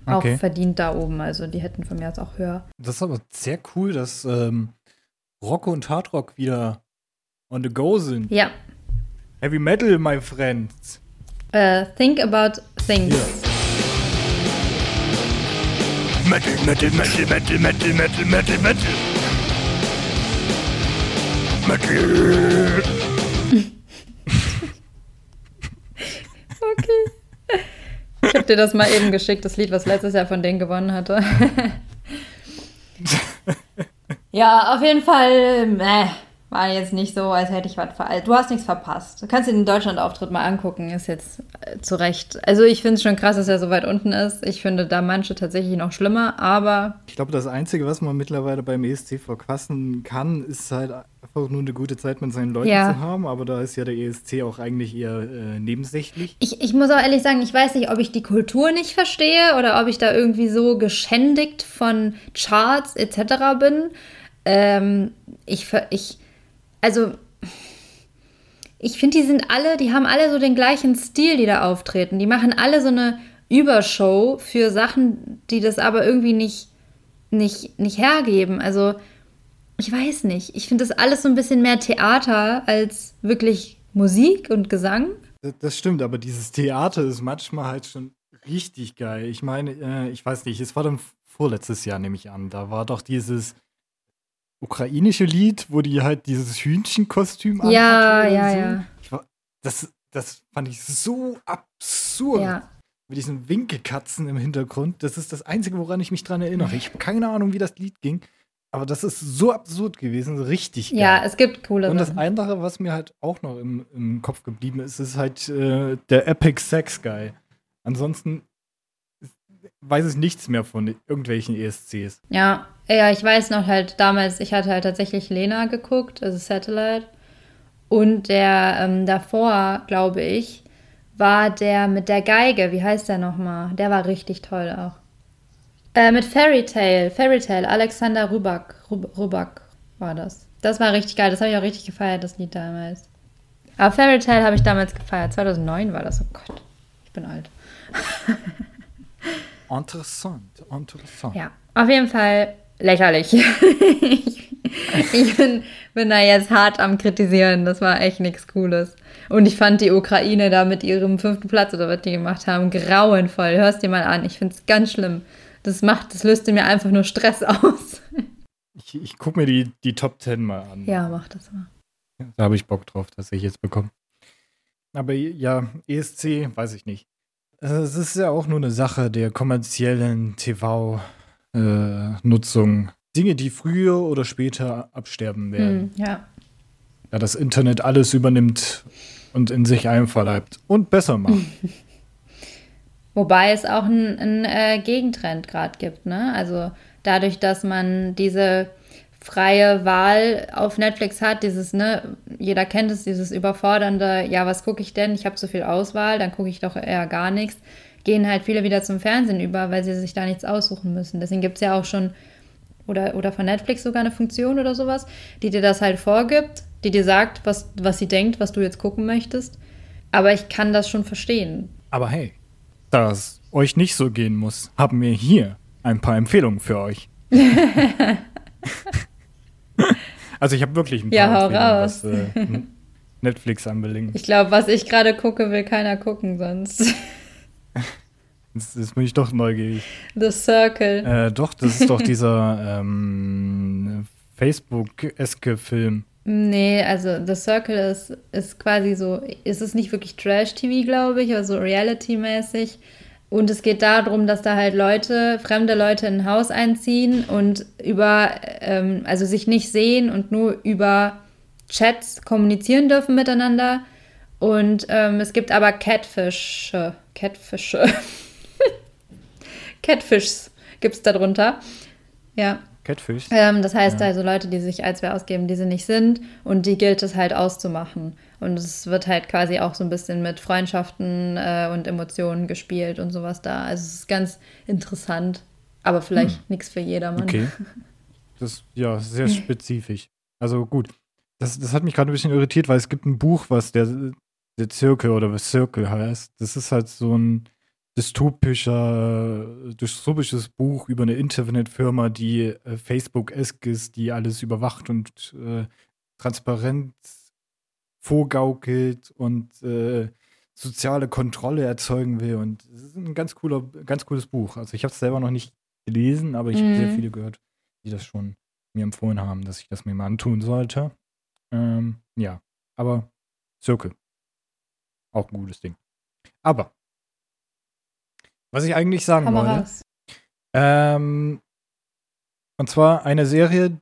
Speaker 2: Okay.
Speaker 1: Auch verdient da oben. Also die hätten von mir aus auch höher.
Speaker 2: Das ist aber sehr cool, dass ähm, Rock und Hardrock wieder on the go sind.
Speaker 1: Ja.
Speaker 2: Heavy Metal, my friends.
Speaker 1: Äh, think about things.
Speaker 2: Metal, Metal, Metal, Metal, Metal, Metal, Metal, Metal. Metal.
Speaker 1: Okay. Ich habe dir das mal eben geschickt, das Lied, was letztes Jahr von denen gewonnen hatte. [LAUGHS] ja, auf jeden Fall, äh, war jetzt nicht so, als hätte ich was ver... Du hast nichts verpasst. Du kannst dir den Deutschland-Auftritt mal angucken, ist jetzt äh, zu Recht. Also ich finde es schon krass, dass er so weit unten ist. Ich finde da manche tatsächlich noch schlimmer, aber
Speaker 2: Ich glaube, das Einzige, was man mittlerweile beim ESC verquassen kann, ist halt einfach nur eine gute Zeit mit seinen Leuten
Speaker 1: Ja.
Speaker 2: zu haben. Aber da ist ja der ESC auch eigentlich eher äh, nebensächlich.
Speaker 1: ich, ich muss auch ehrlich sagen, ich weiß nicht, ob ich die Kultur nicht verstehe oder ob ich da irgendwie so geschändigt von Charts etc. bin. Ähm, ich, ich, also, ich finde, die sind alle, die haben alle so den gleichen Stil, die da auftreten. Die machen alle so eine Übershow für Sachen, die das aber irgendwie nicht, nicht, nicht hergeben. Also, ich weiß nicht. Ich finde das alles so ein bisschen mehr Theater als wirklich Musik und Gesang.
Speaker 2: Das, stimmt, aber dieses Theater ist manchmal halt schon richtig geil. Ich meine, äh, ich weiß nicht, es war dann vorletztes Jahr, nehme ich an. Da war doch dieses ukrainische Lied, wo die halt dieses Hühnchenkostüm
Speaker 1: Ja,
Speaker 2: anhatte oder
Speaker 1: ja,
Speaker 2: so.
Speaker 1: ja.
Speaker 2: Das, das fand ich so absurd.
Speaker 1: Ja.
Speaker 2: Mit diesen Winkelkatzen im Hintergrund. Das ist das Einzige, woran ich mich dran erinnere. Ich habe keine Ahnung, wie das Lied ging. Aber das ist so absurd gewesen, so richtig geil.
Speaker 1: Ja, es gibt coole
Speaker 2: Und das andere, was mir halt auch noch im, im Kopf geblieben ist, ist halt äh, der Epic Sex Guy. Ansonsten weiß ich nichts mehr von irgendwelchen ESCs.
Speaker 1: Ja, ja, ich weiß noch halt damals, ich hatte halt tatsächlich Lena geguckt, also Satellite. Und der ähm, davor, glaube ich, war der mit der Geige. Wie heißt der nochmal? Der war richtig toll auch. Äh, mit Fairy Tale, Fairy Tale, Alexander Rybak, Rub- Rybak war das. Das war richtig geil, das habe ich auch richtig gefeiert, das Lied damals. Aber Fairy Tale habe ich damals gefeiert, 2009 war das, oh Gott, ich bin alt. [LAUGHS]
Speaker 2: Interessant, interessant.
Speaker 1: Ja, auf jeden Fall lächerlich. ich [LAUGHS] ich bin, bin da jetzt hart am Kritisieren. Das war echt nichts Cooles. Und ich fand die Ukraine da mit ihrem fünften Platz oder was die gemacht haben, grauenvoll. Hörst dir mal an. Ich finde es ganz schlimm. Das macht, das löst mir einfach nur Stress aus.
Speaker 2: Ich, ich gucke mir die, die Top 10 mal an.
Speaker 1: Ja, mach das mal.
Speaker 2: Da habe ich Bock drauf, dass ich jetzt bekomme. Aber ja, ESC, weiß ich nicht. Es ist ja auch nur eine Sache der kommerziellen TV-Nutzung. Äh, Dinge, die früher oder später absterben werden.
Speaker 1: Hm, ja.
Speaker 2: Da das Internet alles übernimmt und in sich einverleibt und besser macht. [LAUGHS]
Speaker 1: Wobei es auch einen äh, Gegentrend gerade gibt, ne? Also dadurch, dass man diese freie Wahl auf Netflix hat, dieses, ne, jeder kennt es, dieses überfordernde, ja, was gucke ich denn? Ich habe so viel Auswahl, dann gucke ich doch eher gar nichts, gehen halt viele wieder zum Fernsehen über, weil sie sich da nichts aussuchen müssen. Deswegen gibt es ja auch schon, oder, oder von Netflix sogar eine Funktion oder sowas, die dir das halt vorgibt, die dir sagt, was, was sie denkt, was du jetzt gucken möchtest. Aber ich kann das schon verstehen.
Speaker 2: Aber hey, da es euch nicht so gehen muss, haben wir hier ein paar Empfehlungen für euch. [LAUGHS] [LAUGHS] also ich habe wirklich ein paar
Speaker 1: ja, Empfehlungen, was
Speaker 2: äh, Netflix anbelangt.
Speaker 1: Ich glaube, was ich gerade gucke, will keiner gucken sonst. [LAUGHS]
Speaker 2: Jetzt, jetzt, bin ich doch neugierig.
Speaker 1: The Circle.
Speaker 2: Äh, doch, das ist doch [LAUGHS] dieser ähm, Facebook-eske Film.
Speaker 1: Nee, also The Circle ist, ist quasi so, ist es nicht wirklich Trash-TV, glaube ich, aber so Reality-mäßig. Und es geht darum, dass da halt Leute, fremde Leute in ein Haus einziehen und über, ähm, also sich nicht sehen und nur über Chats kommunizieren dürfen miteinander. Und ähm, es gibt aber Catfische. Catfische. [LAUGHS] Catfishs gibt es darunter. Ja.
Speaker 2: Catfish?
Speaker 1: Ähm, das heißt ja. also Leute, die sich als wer ausgeben, die sie nicht sind. Und die gilt es halt auszumachen. Und es wird halt quasi auch so ein bisschen mit Freundschaften äh, und Emotionen gespielt und sowas da. Also es ist ganz interessant, aber vielleicht hm. nichts für jedermann.
Speaker 2: Okay. [LAUGHS] Das ist ja sehr spezifisch. Also gut. Das, das hat mich gerade ein bisschen irritiert, weil es gibt ein Buch, was der, der Zirkel oder was Circle heißt. Das ist halt so ein dystopischer, dystopisches Buch über eine Internetfirma, die äh, Facebook-esk ist, die alles überwacht und äh, transparent vorgaukelt und äh, soziale Kontrolle erzeugen will. Und es ist ein ganz cooler, ganz cooles Buch. Also ich habe es selber noch nicht gelesen, aber ich mhm. habe sehr viele gehört, die das schon mir empfohlen haben, dass ich das mir mal antun sollte. Ähm, ja, aber Circle. Auch ein gutes Ding. Aber, was ich eigentlich sagen Komm wollte. Ähm, und zwar eine Serie,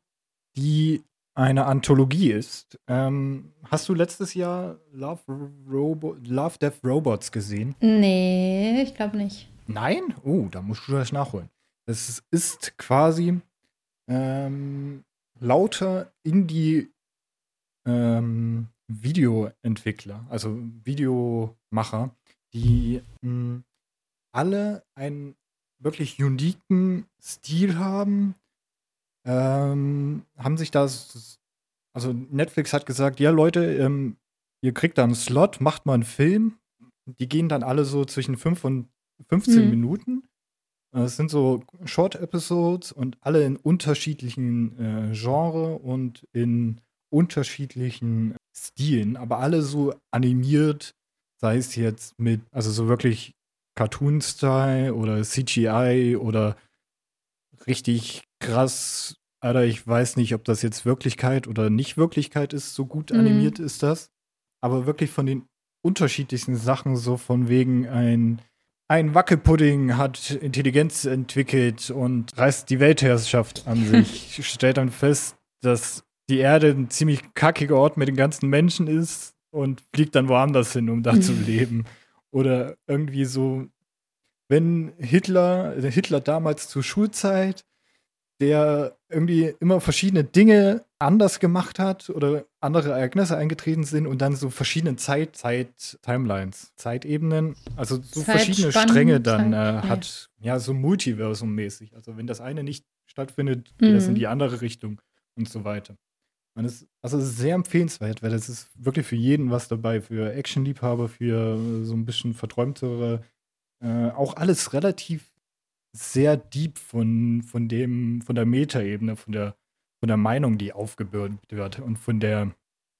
Speaker 2: die eine Anthologie ist. Ähm, hast du letztes Jahr Love, Robo Love Death Robots gesehen?
Speaker 1: Nee, ich glaube nicht.
Speaker 2: Nein? Oh, da musst du das nachholen. Es ist quasi ähm, lauter Indie ähm, Videoentwickler, also Videomacher, die mh, hm, alle einen wirklich uniken Stil haben, ähm, haben sich das, also Netflix hat gesagt, ja Leute, ähm, ihr kriegt da einen Slot, macht mal einen Film. Die gehen dann alle so zwischen 5 und 15 mhm. Minuten. Es sind so Short-Episodes und alle in unterschiedlichen äh, Genre und in unterschiedlichen Stilen, aber alle so animiert, sei es jetzt mit, also so wirklich Cartoon-Style oder CGI oder richtig krass, Alter, ich weiß nicht, ob das jetzt Wirklichkeit oder nicht Wirklichkeit ist, so gut mhm. animiert ist das. Aber wirklich von den unterschiedlichsten Sachen, so von wegen ein, ein Wackelpudding hat Intelligenz entwickelt und reißt die Weltherrschaft an [LAUGHS] sich, stellt dann fest, dass die Erde ein ziemlich kackiger Ort mit den ganzen Menschen ist und fliegt dann woanders hin, um da zu [LAUGHS] leben. Oder irgendwie so, wenn Hitler, Hitler damals zur Schulzeit der irgendwie immer verschiedene Dinge anders gemacht hat oder andere Ereignisse eingetreten sind und dann so verschiedene Zeit, Zeit, Timelines, Zeitebenen, also so verschiedene Stränge dann äh, hat, ja, so Multiversum-mäßig. Also wenn das eine nicht stattfindet, geht mhm. das in mhm. die andere Richtung und so weiter. Und es, also es ist sehr empfehlenswert, weil das ist wirklich für jeden was dabei, für Actionliebhaber, für so ein bisschen verträumtere, äh, auch alles relativ sehr deep von, von dem, von der Metaebene, von der, von der Meinung, die aufgebürdet wird und von der,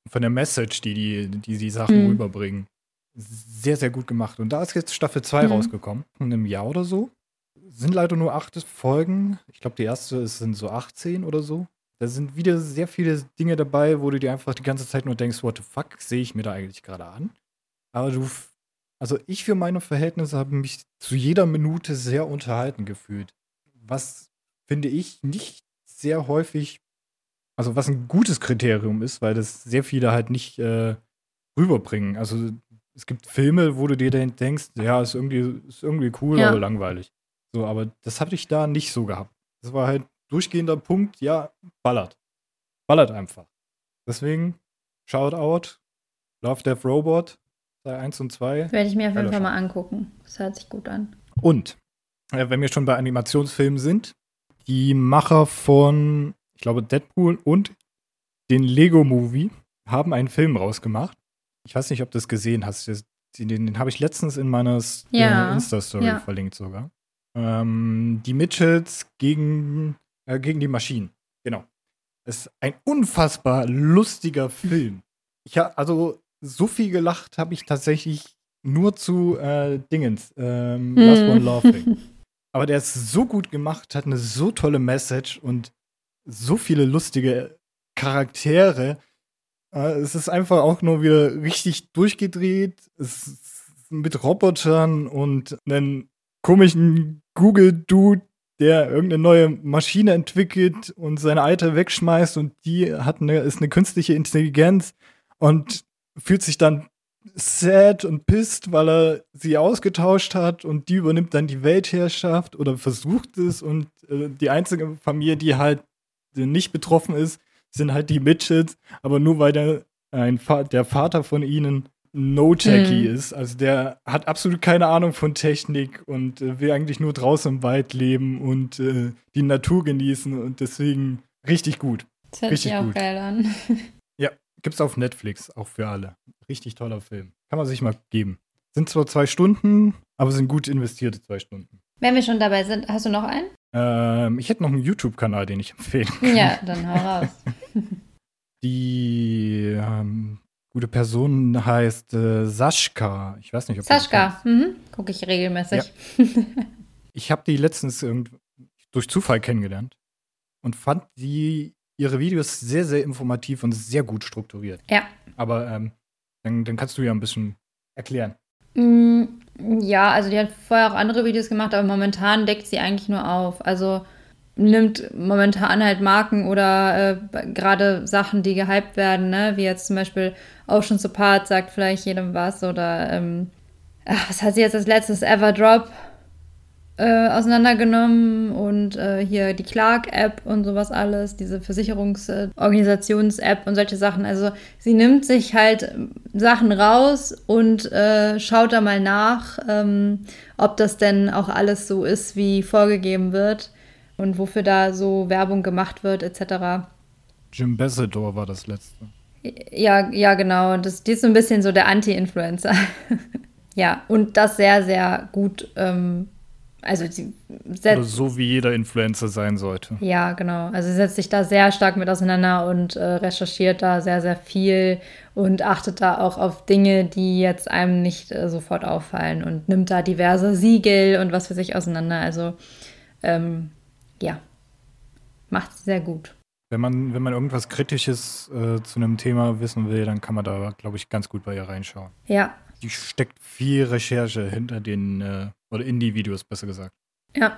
Speaker 2: von der Message, die die, die, die Sachen mhm. rüberbringen. Sehr, sehr gut gemacht. Und da ist jetzt Staffel 2 mhm. rausgekommen, in einem Jahr oder so. Sind leider nur acht Folgen. Ich glaube, die erste sind so 18 oder so. Da sind wieder sehr viele Dinge dabei, wo du dir einfach die ganze Zeit nur denkst, what the fuck, sehe ich mir da eigentlich gerade an? Aber du, also ich für meine Verhältnisse habe mich zu jeder Minute sehr unterhalten gefühlt. Was finde ich nicht sehr häufig, also was ein gutes Kriterium ist, weil das sehr viele halt nicht äh, rüberbringen. Also es gibt Filme, wo du dir denkst, ja, ist irgendwie, ist irgendwie cool, ja. aber langweilig. So, aber das hatte ich da nicht so gehabt. Das war halt durchgehender Punkt, ja, ballert. Ballert einfach. Deswegen, Shoutout, Love Death Robot, Teil 1 und 2.
Speaker 1: Werde ich mir auf jeden Fall mal angucken. Das hört sich gut an.
Speaker 2: Und, äh, wenn wir schon bei Animationsfilmen sind, die Macher von, ich glaube, Deadpool und den Lego-Movie haben einen Film rausgemacht. Ich weiß nicht, ob du das gesehen hast. Den, den habe ich letztens in meiner ja. Insta-Story ja. verlinkt sogar. Ähm, die Mitchells gegen äh, gegen die Maschinen. Genau. Es ist ein unfassbar lustiger Film. Ich habe also so viel gelacht habe ich tatsächlich nur zu äh, Dingens, ähm, Last One Laughing. Aber der ist so gut gemacht, hat eine so tolle Message und so viele lustige Charaktere. Äh, es ist einfach auch nur wieder richtig durchgedreht. Es ist mit Robotern und einem komischen Google-Dude, der irgendeine neue Maschine entwickelt und seine alte wegschmeißt und die hat eine, ist eine künstliche Intelligenz und fühlt sich dann sad und pisst, weil er sie ausgetauscht hat und die übernimmt dann die Weltherrschaft oder versucht es und äh, die einzige Familie, die halt nicht betroffen ist, sind halt die Mitchells, aber nur weil der, ein, der Vater von ihnen No-Techie mhm. ist. Also der hat absolut keine Ahnung von Technik und äh, will eigentlich nur draußen im Wald leben und äh, die Natur genießen und deswegen richtig gut.
Speaker 1: Das hört richtig sich auch gut. geil an. [LAUGHS]
Speaker 2: Ja, gibt's auf Netflix, auch für alle. Richtig toller Film. Kann man sich mal geben. Sind zwar zwei Stunden, aber sind gut investierte zwei Stunden.
Speaker 1: Wenn wir schon dabei sind, hast du noch einen?
Speaker 2: Ähm, ich hätte noch einen YouTube-Kanal, den ich empfehlen kann.
Speaker 1: Ja, dann hau raus. [LAUGHS]
Speaker 2: Die ähm, gute Person heißt äh, Sascha. Ich weiß nicht, ob
Speaker 1: Sascha, mhm. gucke ich regelmäßig.
Speaker 2: Ja. ich habe die letztens durch Zufall kennengelernt und fand die ihre Videos sehr, sehr informativ und sehr gut strukturiert.
Speaker 1: Ja.
Speaker 2: Aber ähm, dann, dann kannst du ja ein bisschen erklären.
Speaker 1: Mm, ja, also die hat vorher auch andere Videos gemacht, aber momentan deckt sie eigentlich nur auf. Also nimmt momentan halt Marken oder äh, gerade Sachen, die gehypt werden, ne? wie jetzt zum Beispiel Ocean's Apart sagt vielleicht jedem was oder ähm, ach, was hat sie jetzt als letztes Everdrop äh, auseinandergenommen und äh, hier die Clark-App und sowas alles, diese Versicherungsorganisations-App und solche Sachen. Also sie nimmt sich halt Sachen raus und äh, schaut da mal nach, ähm, ob das denn auch alles so ist, wie vorgegeben wird und wofür da so Werbung gemacht wird, etc.
Speaker 2: Jim Bessedor war das letzte.
Speaker 1: Ja, ja, genau. Das, die ist so ein bisschen so der Anti-Influencer. [LAUGHS] ja, und das sehr, sehr gut. Ähm, also sie
Speaker 2: setzt, Oder so wie jeder Influencer sein sollte.
Speaker 1: Ja, genau. Also sie setzt sich da sehr stark mit auseinander und äh, recherchiert da sehr, sehr viel und achtet da auch auf Dinge, die jetzt einem nicht äh, sofort auffallen und nimmt da diverse Siegel und was für sich auseinander. Also ähm, ja, macht es sehr gut.
Speaker 2: Wenn man, wenn man irgendwas Kritisches äh, zu einem Thema wissen will, dann kann man da, glaube ich, ganz gut bei ihr reinschauen.
Speaker 1: Ja.
Speaker 2: Die steckt viel Recherche hinter den, äh, oder in die Videos, besser gesagt.
Speaker 1: Ja.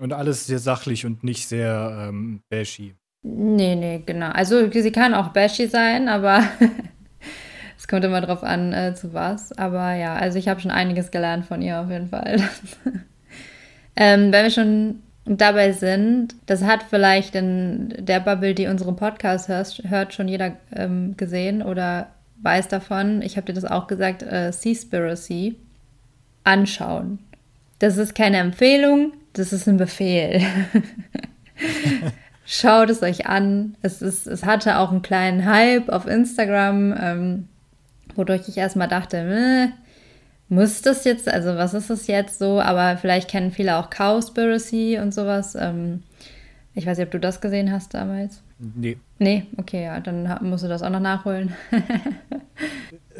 Speaker 2: Und alles sehr sachlich und nicht sehr ähm, bashy.
Speaker 1: Nee, nee, genau. Also sie kann auch bashy sein, aber [LAUGHS] es kommt immer drauf an, äh, zu was. Aber ja, also ich habe schon einiges gelernt von ihr auf jeden Fall. [LAUGHS] ähm, wenn wir schon dabei sind, das hat vielleicht in der Bubble, die unseren Podcast hört, hört schon jeder ähm, gesehen oder weiß davon. Ich habe dir das auch gesagt, äh, Seaspiracy anschauen. Das ist keine Empfehlung, das ist ein Befehl. [LAUGHS] Schaut es euch an. Es, ist, es hatte auch einen kleinen Hype auf Instagram, ähm, wodurch ich erstmal dachte, muss das jetzt, also was ist das jetzt so? Aber vielleicht kennen viele auch Cowspiracy und sowas. Ähm, ich weiß nicht, ob du das gesehen hast damals.
Speaker 2: Nee.
Speaker 1: Nee, okay, ja, dann musst du das auch noch nachholen. [LAUGHS]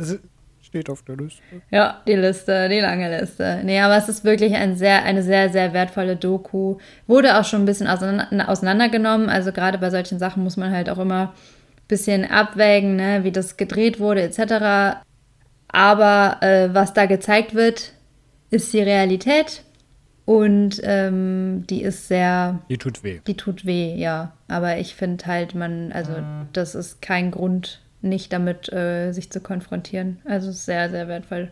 Speaker 2: Es steht auf der Liste.
Speaker 1: Ja, die Liste, die lange Liste. Nee, aber es ist wirklich ein sehr, eine sehr, sehr wertvolle Doku. Wurde auch schon ein bisschen auseinander, auseinandergenommen. Also gerade bei solchen Sachen muss man halt auch immer ein bisschen abwägen, ne, wie das gedreht wurde, etc. Aber äh, was da gezeigt wird, ist die Realität. Und ähm, die ist sehr,
Speaker 2: Die tut weh.
Speaker 1: die tut weh, ja. Aber ich finde halt, man, also das ist kein Grund, nicht damit äh, sich zu konfrontieren. Also sehr, sehr wertvoll.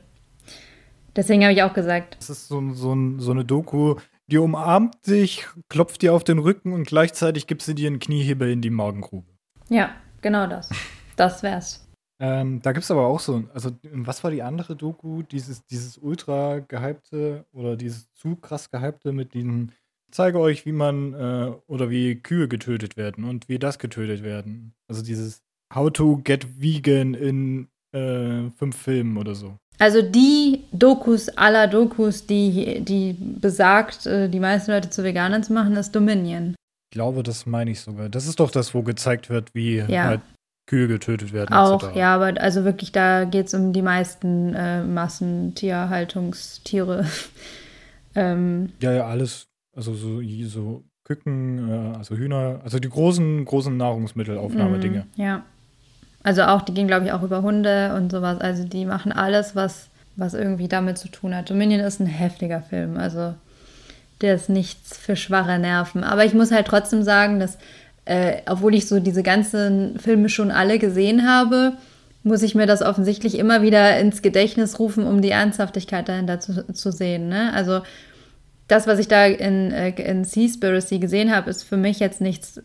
Speaker 1: Deswegen habe ich auch gesagt,
Speaker 2: Das ist so, so, so eine Doku, die umarmt dich, klopft dir auf den Rücken und gleichzeitig gibt sie dir einen Kniehebel in die Magengrube.
Speaker 1: ja, genau das. Das wär's.
Speaker 2: Ähm, da gibt es aber auch so, also was war die andere Doku? Dieses, dieses ultra gehypte oder dieses zu krass gehypte mit diesen, zeige euch, wie man äh, oder wie Kühe getötet werden und wie das getötet werden. Also dieses How to get vegan in äh, fünf Filmen oder so.
Speaker 1: Also die Dokus aller Dokus, die, die besagt, äh, die meisten Leute zu Veganern zu machen, ist Dominion.
Speaker 2: Ich glaube, das meine ich sogar. Das ist doch das, wo gezeigt wird, wie
Speaker 1: Ja.
Speaker 2: halt Kühe getötet werden.
Speaker 1: Auch,
Speaker 2: etc.
Speaker 1: ja, aber also wirklich, da geht es um die meisten äh, Massentierhaltungstiere. [LAUGHS] ähm,
Speaker 2: Ja, ja, alles. Also so, so Küken, äh, also Hühner, also die großen, großen Nahrungsmittelaufnahmedinge.
Speaker 1: Mm, Ja. Also auch, die gehen, glaube ich, auch über Hunde und sowas. Also die machen alles, was, was irgendwie damit zu tun hat. Dominion ist ein heftiger Film. Also der ist nichts für schwache Nerven. Aber ich muss halt trotzdem sagen, dass, äh, obwohl ich so diese ganzen Filme schon alle gesehen habe, muss ich mir das offensichtlich immer wieder ins Gedächtnis rufen, um die Ernsthaftigkeit dahinter zu, zu sehen. Ne? Also das, was ich da in, äh, in Seaspiracy gesehen habe, ist für mich jetzt nichts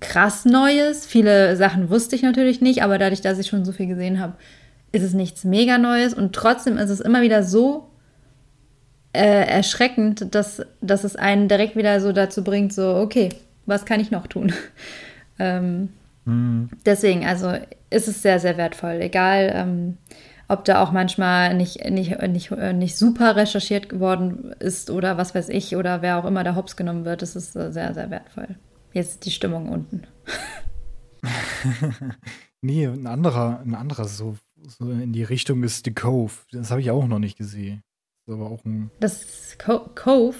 Speaker 1: krass Neues. Viele Sachen wusste ich natürlich nicht, aber dadurch, dass ich schon so viel gesehen habe, ist es nichts mega Neues und trotzdem ist es immer wieder so äh, erschreckend, dass, dass es einen direkt wieder so dazu bringt, so, okay, was kann ich noch tun? [LAUGHS] ähm, Deswegen, also ist es sehr, sehr wertvoll. Egal, ähm, ob da auch manchmal nicht, nicht, nicht, äh, nicht super recherchiert geworden ist oder was weiß ich oder wer auch immer da hops genommen wird, es ist äh, sehr, sehr wertvoll. Jetzt ist die Stimmung unten. [LAUGHS]
Speaker 2: Nee, ein anderer, ein anderer so, so in die Richtung ist The Cove. Das habe ich auch noch nicht gesehen. Das ist aber auch ein.
Speaker 1: Das ist Co Cove.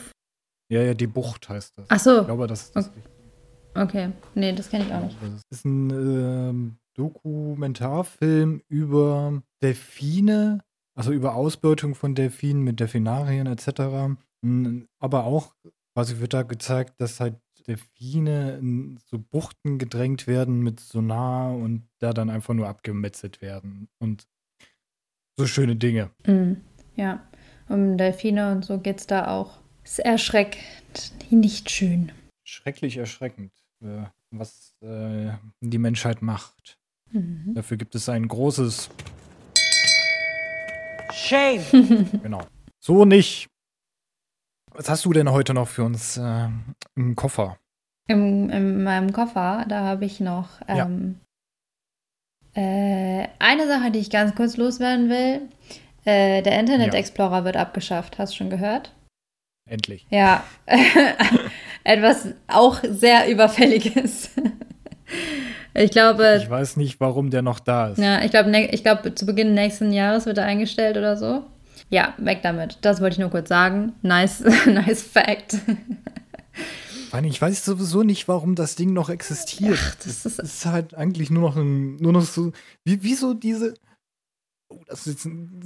Speaker 2: Ja, ja, die Bucht heißt das.
Speaker 1: Ach so,
Speaker 2: Ich glaube, das ist das
Speaker 1: Okay. Okay. Nee, das kenne ich auch nicht.
Speaker 2: Das ist ein ähm, Dokumentarfilm über Delfine, also über Ausbeutung von Delfinen mit Delfinarien etc. Aber auch quasi wird da gezeigt, dass halt Delfine in so Buchten gedrängt werden mit Sonar und da dann einfach nur abgemetzelt werden. Und so schöne Dinge.
Speaker 1: Mm, ja, um Delfine und so geht es da auch. Ist erschreckend, nicht schön.
Speaker 2: Schrecklich erschreckend, was äh, die Menschheit macht.
Speaker 1: Mhm.
Speaker 2: Dafür gibt es ein großes
Speaker 3: Shame. [LAUGHS]
Speaker 2: Genau. So nicht. Was hast du denn heute noch für uns äh, im Koffer?
Speaker 1: Im, in meinem Koffer, da habe ich noch
Speaker 2: Ja.
Speaker 1: ähm, äh, eine Sache, die ich ganz kurz loswerden will. Äh, der Internet
Speaker 2: Ja.
Speaker 1: Explorer wird abgeschafft. Hast du schon gehört?
Speaker 2: Endlich.
Speaker 1: Ja, [LAUGHS] etwas auch sehr überfälliges. [LAUGHS] ich glaube,
Speaker 2: Ich weiß nicht, warum der noch da ist.
Speaker 1: ja, ich glaube, ne, ich glaube, zu Beginn nächsten Jahres wird er eingestellt oder so. Ja, weg damit. Das wollte ich nur kurz sagen. Nice, [LAUGHS] nice Fact.
Speaker 2: Ich weiß sowieso nicht, warum das Ding noch existiert.
Speaker 1: Ach, das
Speaker 2: das
Speaker 1: ist-
Speaker 2: ist halt eigentlich nur noch ein, nur noch so, wie, wieso diese, oh, das ist jetzt ein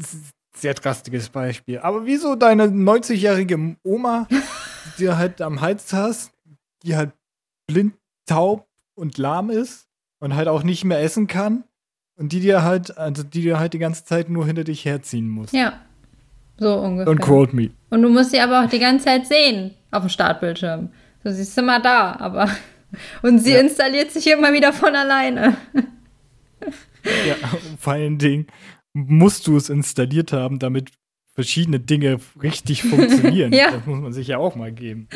Speaker 2: sehr drastiges Beispiel, aber wieso deine 90-jährige Oma, [LAUGHS] die du halt am Hals hast, die halt blind, taub und lahm ist und halt auch nicht mehr essen kann und die dir halt, also die dir halt die ganze Zeit nur hinter dich herziehen muss.
Speaker 1: Ja, so ungefähr.
Speaker 2: Don't quote me.
Speaker 1: Und du musst sie aber auch die ganze Zeit sehen auf dem Startbildschirm. Du siehst immer da, aber. [LAUGHS] Und sie
Speaker 2: Ja.
Speaker 1: installiert sich immer wieder von alleine.
Speaker 2: Ja, [LAUGHS] vor allen Dingen musst du es installiert haben, damit verschiedene Dinge richtig [LAUGHS] funktionieren.
Speaker 1: Ja.
Speaker 2: Das muss man sich ja auch mal geben.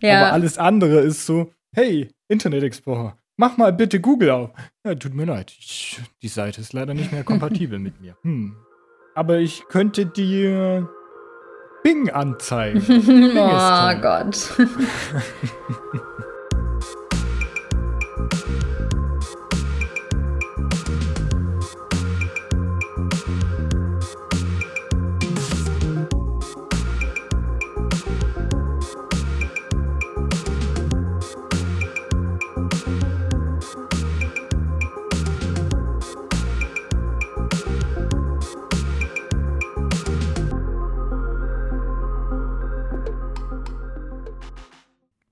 Speaker 1: Ja,
Speaker 2: Aber alles andere ist so, hey, Internet Explorer, mach mal bitte Google auf. Ja, tut mir leid, ich, die Seite ist leider nicht mehr [LAUGHS] kompatibel mit mir. Hm. aber ich könnte dir Bing anzeigen. [LAUGHS]
Speaker 1: oh Gott.